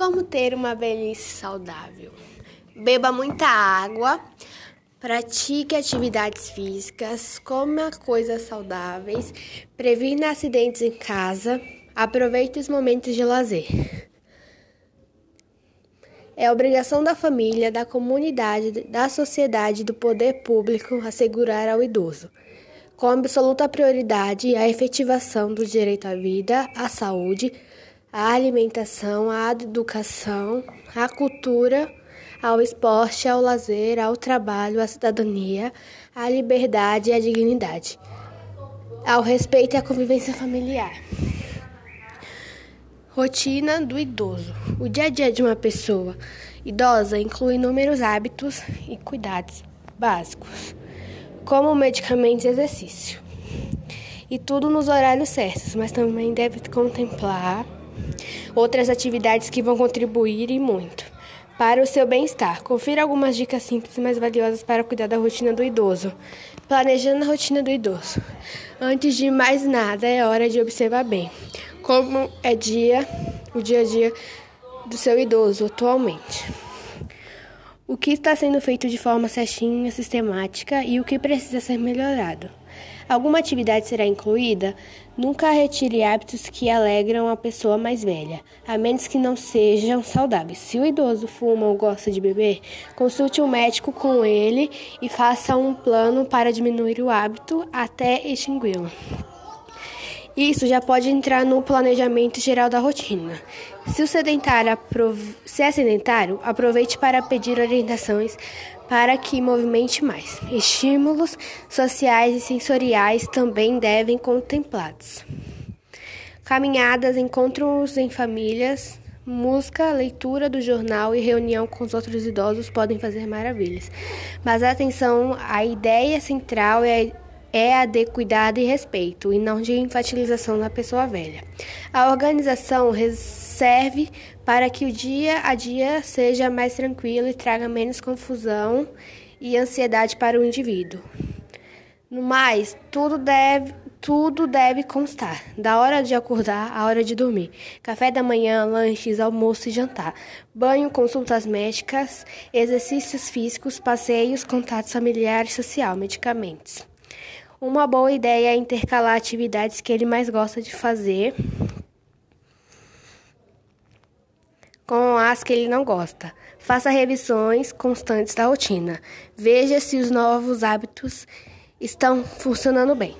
Como ter uma velhice saudável? Beba muita água, pratique atividades físicas, coma coisas saudáveis, previna acidentes em casa, aproveite os momentos de lazer. É obrigação da família, da comunidade, da sociedade do poder público assegurar ao idoso, com absoluta prioridade, a efetivação do direito à vida, à saúde, à alimentação, à educação, à cultura, ao esporte, ao lazer, ao trabalho, à cidadania, à liberdade e à dignidade, ao respeito e à convivência familiar. Rotina do idoso. O dia a dia de uma pessoa idosa inclui inúmeros hábitos e cuidados básicos, como medicamentos e exercício. E tudo nos horários certos, mas também deve contemplar outras atividades que vão contribuir e muito para o seu bem-estar. Confira algumas dicas simples mais valiosas para cuidar da rotina do idoso. Planejando a rotina do idoso. Antes de mais nada, é hora de observar bem como é dia, o dia a dia do seu idoso atualmente. O que está sendo feito de forma certinha, sistemática e o que precisa ser melhorado. Alguma atividade será incluída? Nunca retire hábitos que alegram a pessoa mais velha, a menos que não sejam saudáveis. Se o idoso fuma ou gosta de beber, consulte um médico com ele e faça um plano para diminuir o hábito até extingui-lo. Isso já pode entrar no planejamento geral da rotina. Se, o sedentário Se é sedentário, aproveite para pedir orientações para que movimente mais. Estímulos sociais e sensoriais também devem contemplados. Caminhadas, encontros em famílias, música, leitura do jornal e reunião com os outros idosos podem fazer maravilhas. Mas atenção, a ideia central é é a de cuidado e respeito, e não de infantilização da pessoa velha. A organização serve para que o dia a dia seja mais tranquilo e traga menos confusão e ansiedade para o indivíduo. No mais, tudo deve, tudo deve constar, da hora de acordar à hora de dormir, café da manhã, lanches, almoço e jantar, banho, consultas médicas, exercícios físicos, passeios, contatos familiares, social, medicamentos. Uma boa ideia é intercalar atividades que ele mais gosta de fazer com as que ele não gosta. Faça revisões constantes da rotina. Veja se os novos hábitos estão funcionando bem.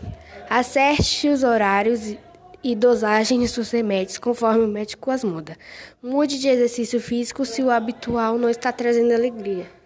Acerte os horários e dosagem de seus remédios conforme o médico as muda. Mude de exercício físico se o habitual não está trazendo alegria.